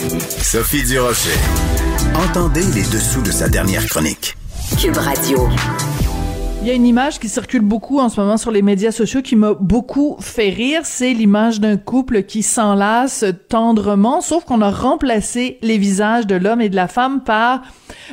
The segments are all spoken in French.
Sophie Durocher. Entendez les dessous de sa dernière chronique. Cube Radio. Il y a une image qui circule beaucoup en ce moment sur les médias sociaux qui m'a beaucoup fait rire. C'est l'image d'un couple qui s'enlace tendrement, sauf qu'on a remplacé les visages de l'homme et de la femme par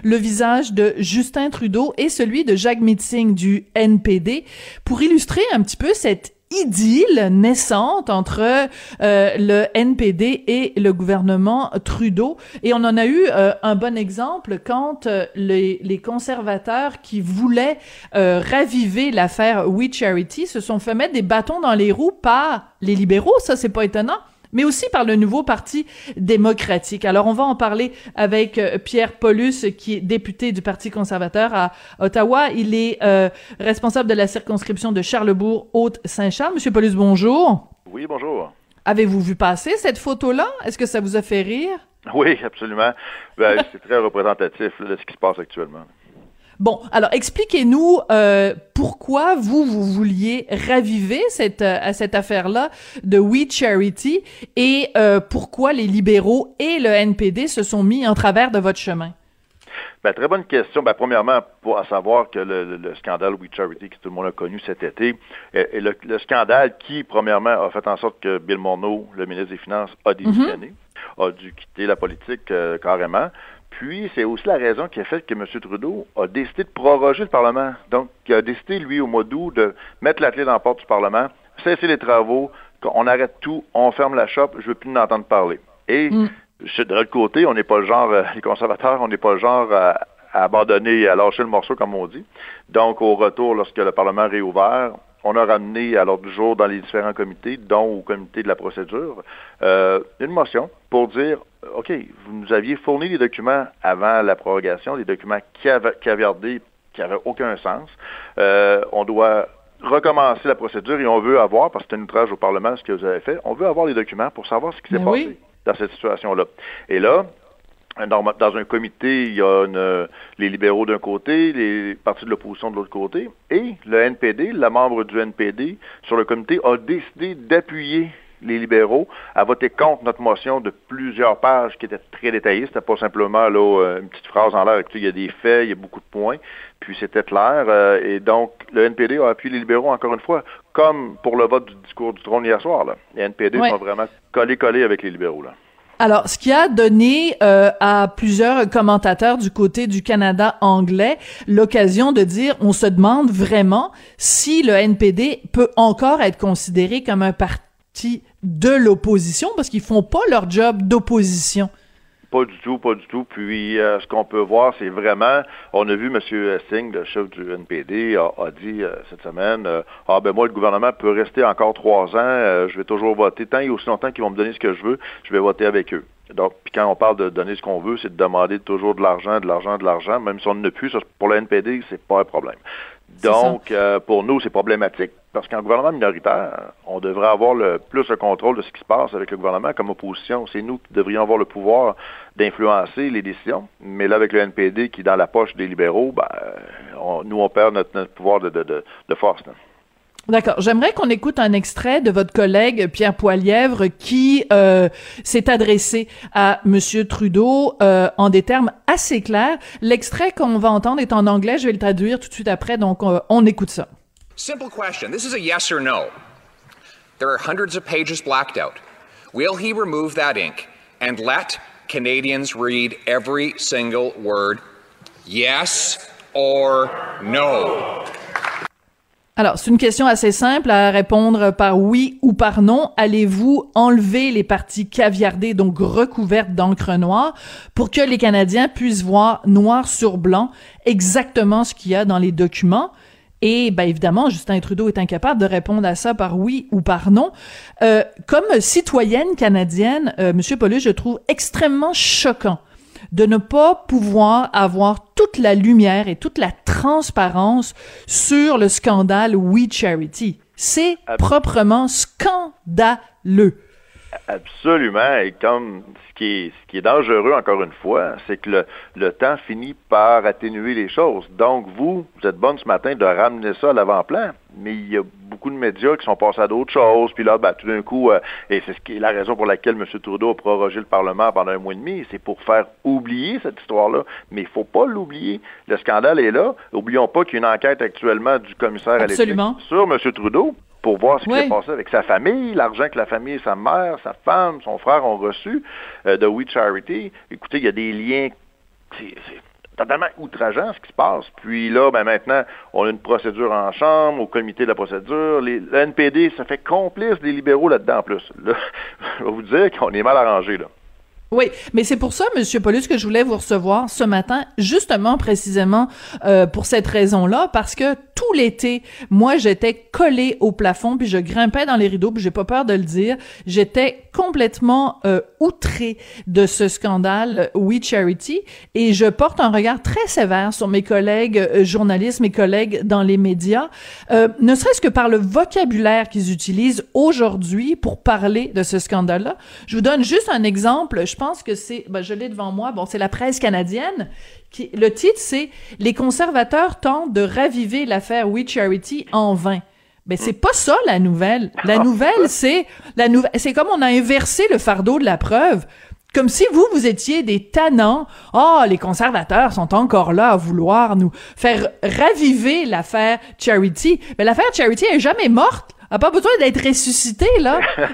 le visage de Justin Trudeau et celui de Jacques Mitzing du NPD pour illustrer un petit peu cette idylle naissante entre euh, le NPD et le gouvernement Trudeau. Et on en a eu euh, un bon exemple quand euh, les, les, conservateurs qui voulaient raviver l'affaire We Charity se sont fait mettre des bâtons dans les roues par les libéraux. Ça, c'est pas étonnant mais aussi par le nouveau Parti démocratique. Alors, on va en parler avec euh, Pierre Paulus, qui est député du Parti conservateur à Ottawa. Il est euh, responsable de la circonscription de Charlebourg-Haute-Saint-Charles. Monsieur Paulus, bonjour. Oui, bonjour. Avez-vous vu passer cette photo-là? Est-ce que ça vous a fait rire? Oui, absolument. Ben, c'est très représentatif de ce qui se passe actuellement. Bon, alors expliquez-nous euh, pourquoi vous vous vouliez raviver cette euh, cette affaire-là de We Charity et euh, pourquoi les libéraux et le NPD se sont mis en travers de votre chemin? Ben, très bonne question. Ben, premièrement, pour savoir que le, scandale We Charity que tout le monde a connu cet été, est, le, scandale qui, premièrement, a fait en sorte que Bill Morneau, le ministre des Finances, a démissionné, mm-hmm. a dû quitter la politique carrément. Puis, c'est aussi la raison qui a fait que M. Trudeau a décidé de proroger le Parlement. Donc, il a décidé, lui, au mois d'août, de mettre la clé dans la porte du Parlement, cesser les travaux, on arrête tout, on ferme la shop, je veux plus en entendre parler. Et mm. de l'autre côté, on n'est pas le genre, euh, les conservateurs, on n'est pas le genre à, abandonner, à lâcher le morceau, comme on dit. Donc, au retour, lorsque le Parlement a réouvert, on a ramené à l'ordre du jour dans les différents comités, dont au comité de la procédure, euh, une motion pour dire OK, vous nous aviez fourni des documents avant la prorogation, des documents caviardés qui n'avaient aucun sens. Euh, on doit recommencer la procédure et on veut avoir, parce que c'est un outrage au Parlement ce que vous avez fait, on veut avoir les documents pour savoir ce qui s'est passé dans cette situation-là. Et là, dans un comité, il y a les libéraux d'un côté, les partis de l'opposition de l'autre côté, et le NPD, la membre du NPD sur le comité, a décidé d'appuyer les libéraux à voter contre notre motion de plusieurs pages qui était très détaillée. C'était pas simplement là, euh, une petite phrase en l'air. Il y a des faits, il y a beaucoup de points. Puis c'était clair. Euh, et donc, le NPD a appuyé les libéraux encore une fois, comme pour le vote du discours du trône hier soir. Là. Les NPD sont vraiment collés-collés avec les libéraux. Là. Alors, ce qui a donné euh, à plusieurs commentateurs du côté du Canada anglais l'occasion de dire, on se demande vraiment si le NPD peut encore être considéré comme un parti de l'opposition parce qu'ils font pas leur job d'opposition. Pas du tout, pas du tout. Puis euh, ce qu'on peut voir, c'est vraiment, on a vu M. Singh, le chef du NPD, a, dit euh, cette semaine, euh, ah ben moi le gouvernement peut rester encore trois ans, je vais toujours voter tant et aussi longtemps qu'ils vont me donner ce que je veux, je vais voter avec eux. Donc, puis quand on parle de donner ce qu'on veut, c'est de demander toujours de l'argent, de l'argent, de l'argent, même si on ne plus, pour le NPD, c'est pas un problème. Donc, euh, pour nous, c'est problématique parce qu'en gouvernement minoritaire, on devrait avoir le plus le contrôle de ce qui se passe avec le gouvernement comme opposition. C'est nous qui devrions avoir le pouvoir d'influencer les décisions. Mais là, avec le NPD qui est dans la poche des libéraux, ben, nous, on perd notre, pouvoir de, de, de force. D'accord. J'aimerais qu'on écoute un extrait de votre collègue Pierre Poilièvre qui euh, s'est adressé à Monsieur Trudeau euh, en des termes assez clairs. L'extrait qu'on va entendre est en anglais. Je vais le traduire tout de suite après. Donc, on, on écoute ça. Simple question. This is a yes or no. There are hundreds of pages blacked out. Will he remove that ink and let Canadians read every single word? Yes or no? Alors, c'est une question assez simple à répondre par oui ou par non. Allez-vous enlever les parties caviardées, donc recouvertes d'encre noire, pour que les Canadiens puissent voir noir sur blanc exactement ce qu'il y a dans les documents? Et ben évidemment, Justin Trudeau est incapable de répondre à ça par oui ou par non. Euh, comme citoyenne canadienne, euh, Monsieur Paulus, je trouve extrêmement choquant de ne pas pouvoir avoir toute la lumière et toute la transparence sur le scandale We Charity. C'est proprement scandaleux. Absolument. Et comme ce qui est, ce qui est dangereux, encore une fois, c'est que le, le, temps finit par atténuer les choses. Donc, vous, vous êtes bonne ce matin de ramener ça à l'avant-plan, mais il y a beaucoup de médias qui sont passés à d'autres choses. Puis là, ben, tout d'un coup, euh, et c'est ce qui est la raison pour laquelle M. Trudeau a prorogé le Parlement pendant un mois et demi, c'est pour faire oublier cette histoire-là. Mais il faut pas l'oublier. Le scandale est là. Oublions pas qu'il y a une enquête actuellement du commissaire à sur M. Trudeau pour voir ce qui s'est passé avec sa famille, l'argent que la famille, sa mère, sa femme, son frère ont reçu euh, de We Charity. Écoutez, il y a des liens. C'est totalement outrageant ce qui se passe. Puis là, ben maintenant, on a une procédure en chambre, au comité de la procédure. Les, le NPD ça fait complice des libéraux là-dedans en plus. Là, je vais vous dire qu'on est mal arrangé là. Oui, mais c'est pour ça, Monsieur Paulus, que je voulais vous recevoir ce matin, justement, précisément euh, pour cette raison-là, parce que tout l'été, moi, j'étais collé au plafond, puis je grimpais dans les rideaux, puis j'ai pas peur de le dire, j'étais complètement euh, outré de ce scandale euh, We Charity, et je porte un regard très sévère sur mes collègues euh, journalistes, mes collègues dans les médias, euh, ne serait-ce que par le vocabulaire qu'ils utilisent aujourd'hui pour parler de ce scandale-là. Je vous donne juste un exemple. Pense que c'est, ben, je l'ai devant moi. Bon, c'est la presse canadienne. Qui, le titre, c'est Les conservateurs tentent de raviver l'affaire We Charity en vain. Mais c'est pas ça la nouvelle. La nouvelle, c'est la nouvelle. C'est comme on a inversé le fardeau de la preuve. Comme si vous, vous étiez des tannants. Ah, oh, les conservateurs sont encore là à vouloir nous faire raviver l'affaire Charity. Mais l'affaire Charity est jamais morte a pas besoin d'être ressuscité, là.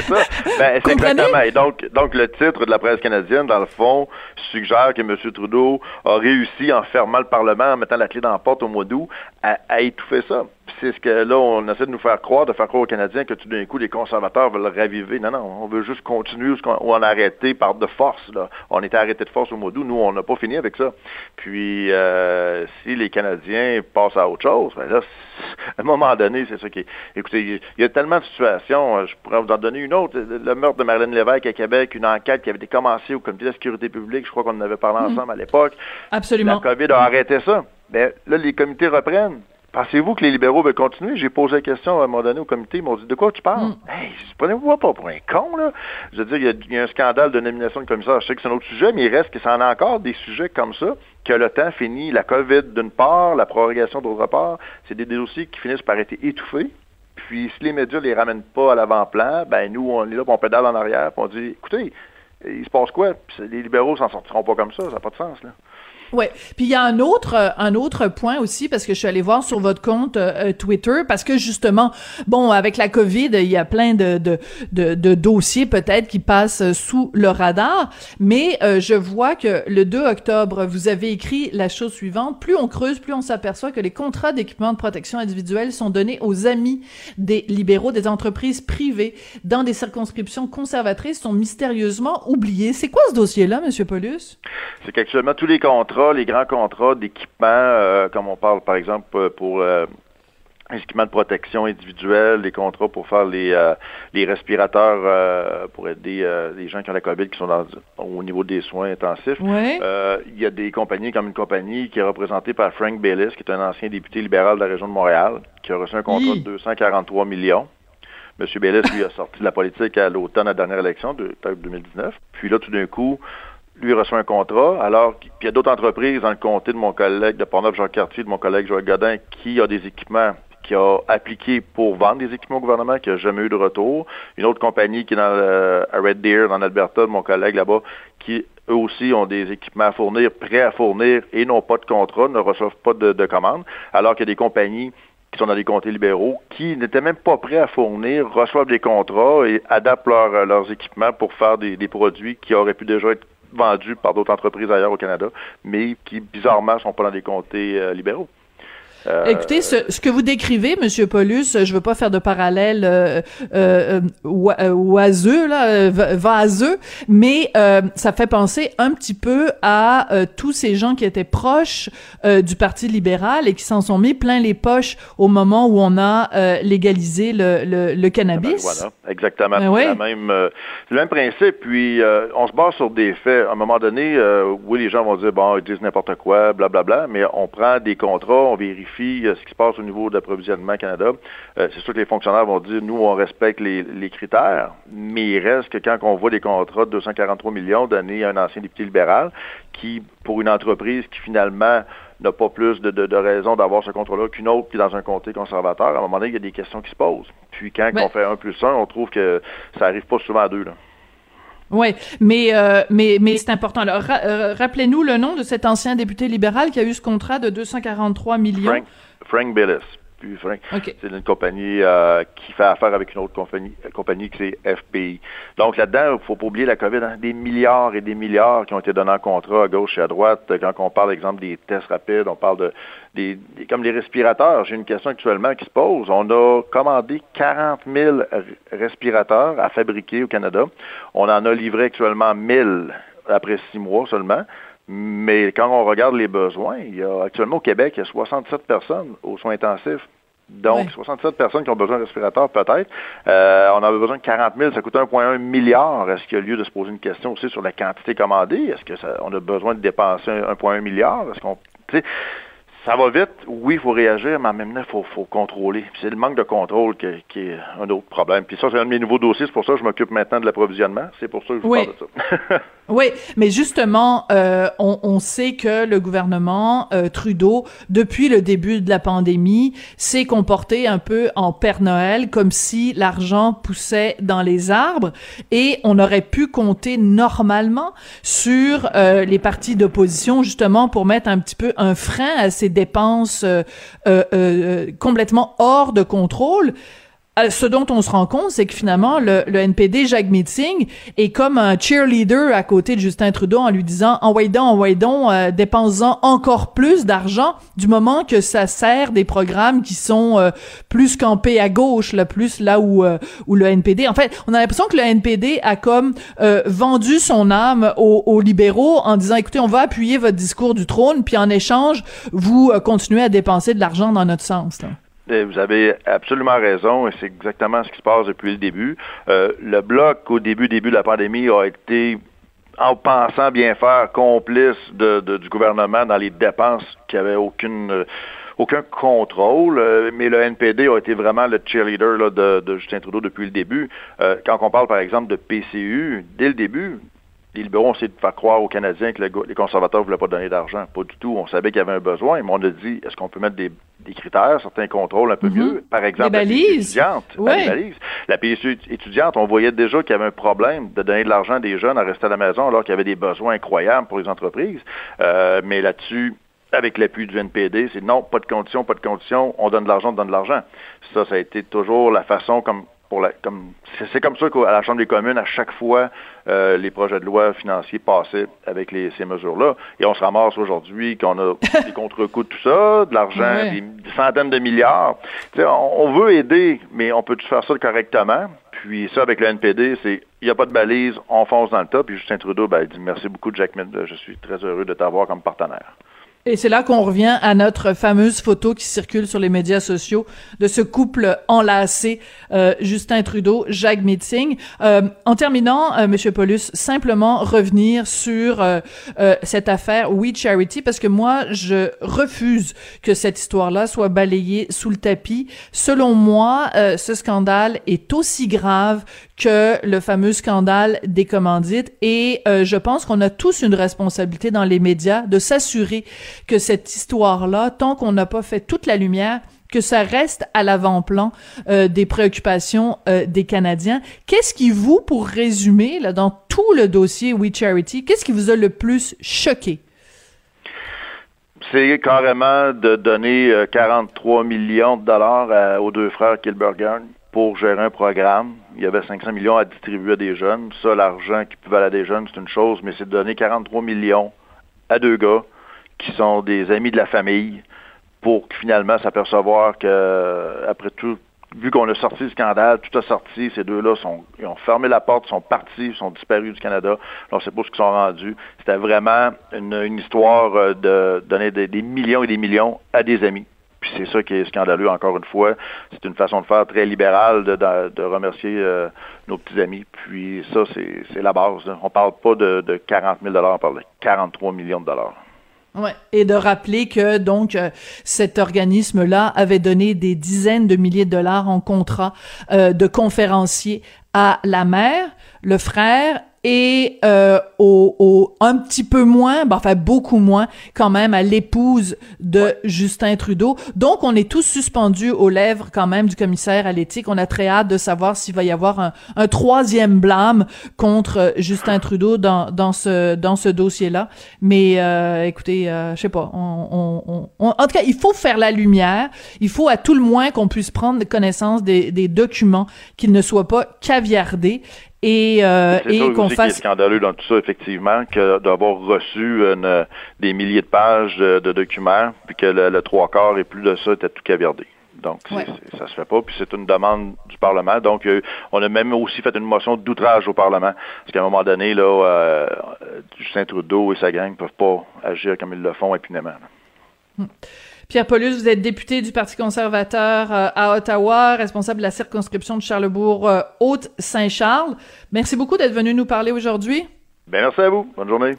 ça. Ben, c'est exactement. Et donc, donc, le titre de la presse canadienne, dans le fond, suggère que M. Trudeau a réussi, en fermant le Parlement, en mettant la clé dans la porte au mois d'août, à, à étouffer ça c'est ce que là, on essaie de nous faire croire, de faire croire aux Canadiens que tout d'un coup, les conservateurs veulent le raviver. Non, non, on veut juste continuer où on a arrêté par de force. Là. On était arrêté de force au mois d'août. Nous, on n'a pas fini avec ça. Puis, euh, si les Canadiens passent à autre chose, ben là, à un moment donné, c'est ça qui est... Écoutez, il y a tellement de situations. Euh, je pourrais vous en donner une autre. Le meurtre de Marlène Lévesque à Québec, une enquête qui avait été commencée au Comité de la sécurité publique. Je crois qu'on en avait parlé mm-hmm. ensemble à l'époque. Absolument. La COVID a arrêté ça. Ben, là, les comités reprennent. Pensez-vous que les libéraux veulent continuer? J'ai posé la question à un moment donné au comité. Ils m'ont dit De quoi tu parles? Mm. Hey, prenez-vous pas pour un con, là. Je veux dire, il y, a, un scandale de nomination de commissaire. Je sais que c'est un autre sujet, mais il reste que ça en a encore des sujets comme ça, que le temps finit. La COVID d'une part, la prorogation d'autre part. C'est des dossiers qui finissent par être étouffés. Puis si les médias les ramènent pas à l'avant-plan, ben nous, on est là, on pédale en arrière, puis on dit Écoutez, il se passe quoi? les libéraux s'en sortiront pas comme ça, ça n'a pas de sens, là. Ouais. Puis il y a un autre euh, un autre point aussi parce que je suis allée voir sur votre compte euh, Twitter parce que justement bon avec la Covid il y a plein de de de, dossiers peut-être qui passent sous le radar mais euh, je vois que le 2 octobre vous avez écrit la chose suivante plus on creuse plus on s'aperçoit que les contrats d'équipement de protection individuelle sont donnés aux amis des libéraux des entreprises privées dans des circonscriptions conservatrices sont mystérieusement oubliés. C'est quoi ce dossier là monsieur Paulus? C'est qu'actuellement tous les contrats les grands contrats d'équipement, euh, comme on parle par exemple euh, pour euh, les équipements de protection individuelle, les contrats pour faire les, les respirateurs pour aider les gens qui ont la COVID qui sont dans, au niveau des soins intensifs. il y a des compagnies comme une compagnie qui est représentée par Frank Baylis, qui est un ancien député libéral de la région de Montréal, qui a reçu un contrat de 243 millions. M. Baylis, lui, a sorti de la politique à l'automne à la dernière élection, de, 2019. Puis là, tout d'un coup, lui reçoit un contrat, alors puis il y a d'autres entreprises dans le comté de mon collègue de Portneuf, Jean Cartier, de mon collègue Joël Godin, qui a des équipements qui a appliqué pour vendre des équipements au gouvernement, qui n'a jamais eu de retour. Une autre compagnie qui est dans le, à Red Deer, dans l'Alberta, de mon collègue là-bas, qui eux aussi ont des équipements à fournir, prêts à fournir et n'ont pas de contrat, ne reçoivent pas de, de commandes, alors qu'il y a des compagnies qui sont dans des comtés libéraux, qui n'étaient même pas prêts à fournir, reçoivent des contrats et adaptent leurs équipements pour faire des, des, produits qui auraient pu déjà être vendus par d'autres entreprises ailleurs au Canada, mais qui bizarrement sont pas dans des comtés euh, libéraux. Euh, Écoutez, ce, que vous décrivez, Monsieur Paulus, je veux pas faire de parallèle euh, euh, oiseux là, vaseux, mais ça fait penser un petit peu à tous ces gens qui étaient proches du Parti libéral et qui s'en sont mis plein les poches au moment où on a légalisé le, le, cannabis. Voilà, exactement. Ben même, le même principe. Puis on se base sur des faits. À un moment donné, oui, les gens vont dire bon, ils disent n'importe quoi, blablabla, bla, bla, mais on prend des contrats, on vérifie euh, ce qui se passe au niveau d'approvisionnement Canada. Euh, c'est sûr que les fonctionnaires vont dire, nous, on respecte les, critères, mais il reste que quand on voit des contrats de 243 millions donnés à un ancien député libéral, qui, pour une entreprise qui finalement n'a pas plus de, de, raison d'avoir ce contrôle-là qu'une autre qui est dans un comté conservateur, à un moment donné, il y a des questions qui se posent. Puis quand on fait un plus un, on trouve que ça arrive pas souvent à deux. Là. Oui, mais, euh, mais, mais c'est important. Alors, rappelez-nous le nom de cet ancien député libéral qui a eu ce contrat de 243 millions. Frank, Frank. C'est une compagnie euh, qui fait affaire avec une autre compagnie, compagnie qui c'est FPI. Donc là-dedans, il ne faut pas oublier la COVID, hein, des milliards et des milliards qui ont été donnés en contrat à gauche et à droite. Quand on parle, exemple, des tests rapides, on parle de des, comme les respirateurs. J'ai une question actuellement qui se pose. On a commandé 40 000 respirateurs à fabriquer au Canada. On en a livré actuellement 1000 après six mois seulement. Mais quand on regarde les besoins, il y a actuellement au Québec, il y a 67 personnes aux soins intensifs. Donc, 67 personnes qui ont besoin de respirateurs, peut-être. Euh, on avait besoin de 40 000, ça coûte 1,1 milliard. Est-ce qu'il y a lieu de se poser une question aussi sur la quantité commandée? Est-ce qu'on a besoin de dépenser 1,1 milliard? Est-ce qu'on, ça va vite, oui, il faut réagir, mais en même temps, il faut, faut, contrôler. C'est le manque de contrôle qui, est un autre problème. Puis ça, c'est un de mes nouveaux dossiers, c'est pour ça que je m'occupe maintenant de l'approvisionnement. C'est pour ça que je vous parle de ça. oui, mais justement, euh, on, on, sait que le gouvernement euh, Trudeau, depuis le début de la pandémie, s'est comporté un peu en Père Noël, comme si l'argent poussait dans les arbres, et on aurait pu compter normalement sur euh, les partis d'opposition, justement, pour mettre un petit peu un frein à ces dépenses euh, euh, euh, complètement hors de contrôle. Euh, ce dont on se rend compte, c'est que finalement, le, NPD, Jacques Meeting, est comme un cheerleader à côté de Justin Trudeau en lui disant « Envoyez donc, envoyez donc, euh, en encore plus d'argent du moment que ça sert des programmes qui sont euh, plus campés à gauche, là, plus là où, euh, où le NPD... En fait, on a l'impression que le NPD a comme vendu son âme aux, aux, libéraux en disant « Écoutez, on va appuyer votre discours du trône, puis en échange, vous continuez à dépenser de l'argent dans notre sens. » Vous avez absolument raison et c'est exactement ce qui se passe depuis le début. Euh, le bloc, au début, début de la pandémie, a été en pensant bien faire, complice de, du gouvernement dans les dépenses qui n'avaient aucune euh, aucun contrôle, euh, mais le NPD a été vraiment le cheerleader là, de, de, Justin Trudeau depuis le début. quand on parle, par exemple, de PCU, dès le début, les libéraux ont essayé de faire croire aux Canadiens que les conservateurs ne voulaient pas donner d'argent. Pas du tout. On savait qu'il y avait un besoin, mais on a dit, est-ce qu'on peut mettre des, critères, certains contrôles un peu mhm. mieux? Par exemple, la PSU étudiante. La PSU étudiante, on voyait déjà qu'il y avait un problème de donner de l'argent à des jeunes à rester à la maison alors qu'il y avait des besoins incroyables pour les entreprises. Euh, mais là-dessus, avec l'appui du NPD, c'est non, pas de conditions, pas de conditions, on donne de l'argent, on donne de l'argent. Ça, ça a été toujours la façon comme comme c'est comme ça qu'à la Chambre des communes, à chaque fois, euh, les projets de loi financiers passaient avec ces mesures-là. Et on se ramasse aujourd'hui qu'on a des contre-coups de tout ça, de l'argent, des centaines de milliards. on, veut aider, mais on peut-tu faire ça correctement? Puis ça, avec le NPD, c'est il n'y a pas de balise, on fonce dans le tas. Puis Justin Trudeau, ben, il dit merci beaucoup, Jack Je suis très heureux de t'avoir comme partenaire. Et c'est là qu'on revient à notre fameuse photo qui circule sur les médias sociaux de ce couple enlacé, euh, Justin Trudeau, Jacques Meeting. Euh, en terminant, euh, Monsieur Paulus, simplement revenir sur euh, euh, cette affaire We Charity, parce que moi, je refuse que cette histoire-là soit balayée sous le tapis. Selon moi, ce scandale est aussi grave que le fameux scandale des commandites et je pense qu'on a tous une responsabilité dans les médias de s'assurer que cette histoire-là, tant qu'on n'a pas fait toute la lumière, que ça reste à l'avant-plan euh, des préoccupations euh, des Canadiens. Qu'est-ce qui vous, pour résumer, dans tout le dossier We Charity, qu'est-ce qui vous a le plus choqué? C'est carrément de donner 43 euh, millions de dollars aux deux frères Kilberger pour gérer un programme. Il y avait 500 millions à distribuer à des jeunes. Ça, l'argent qui pouvait aller à des jeunes, c'est une chose, mais c'est de donner 43 millions à deux gars qui sont des amis de la famille pour finalement s'apercevoir que après tout vu qu'on a sorti le scandale, tout a sorti, ces deux-là ils ont fermé la porte, sont partis, sont disparus du Canada. On ne sait pas ce qu'ils sont rendus. C'était vraiment une, histoire euh, de donner des, millions et des millions à des amis. Puis c'est ça qui est scandaleux, encore une fois. C'est une façon de faire très libérale de, remercier euh, nos petits amis. Puis ça, c'est la base. On ne parle pas de, de 40 000 on parle de 43 millions de dollars. Ouais. Et de rappeler que donc euh, cet organisme-là avait donné des dizaines de milliers de dollars en contrat euh, de conférenciers à la mère, le frère et euh, au, au, un petit peu moins, ben, enfin beaucoup moins quand même à l'épouse de Justin Trudeau. Donc on est tous suspendus aux lèvres quand même du commissaire à l'éthique. On a très hâte de savoir s'il va y avoir un, un, troisième blâme contre Justin Trudeau dans, dans ce dans ce dossier-là. Mais euh, écoutez, euh, je sais pas. On, on, on, en tout cas, il faut faire la lumière. Il faut à tout le moins qu'on puisse prendre connaissance des, des documents, qu'ils ne soient pas caviardés et, euh, et qu'on fasse. C'est scandaleux dans tout ça, effectivement, que d'avoir reçu une, des milliers de pages de, documents, puis que le, trois quarts et plus de ça était tout caviardé. Donc, ça se fait pas, puis c'est une demande du Parlement. Donc, euh, on a même aussi fait une motion d'outrage au Parlement, parce qu'à un moment donné, là, euh, Justin Trudeau et sa gang ne peuvent pas agir comme ils le font impunément. Hmm. Pierre Paulus, vous êtes député du Parti conservateur euh, à Ottawa, responsable de la circonscription de Charlebourg-Haute-Saint-Charles. Merci beaucoup d'être venu nous parler aujourd'hui. Ben, merci à vous. Bonne journée.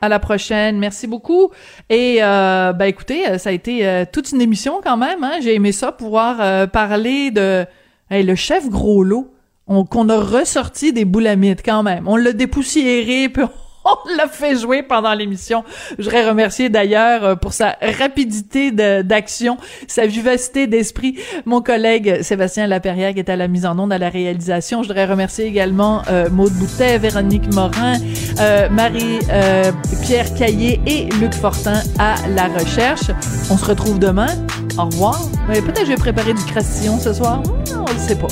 À la prochaine. Merci beaucoup. Et euh, ben écoutez, euh, ça a été toute une émission quand même. Hein? J'ai aimé ça, pouvoir parler de le chef gros lot qu'on a ressorti des boulamites quand même. On l'a dépoussiéré, puis on l'a fait jouer pendant l'émission. Je voudrais remercier d'ailleurs euh, pour sa rapidité d'action, sa vivacité d'esprit, mon collègue Sébastien Laperrière qui est à la mise en onde, à la réalisation. Je voudrais remercier également euh, Maude Boutet, Véronique Morin, euh, Marie-Pierre euh, Caillé et Luc Fortin à la recherche. On se retrouve demain. Au revoir. Peut-être que je vais préparer du crastillon ce soir. On ne sait pas.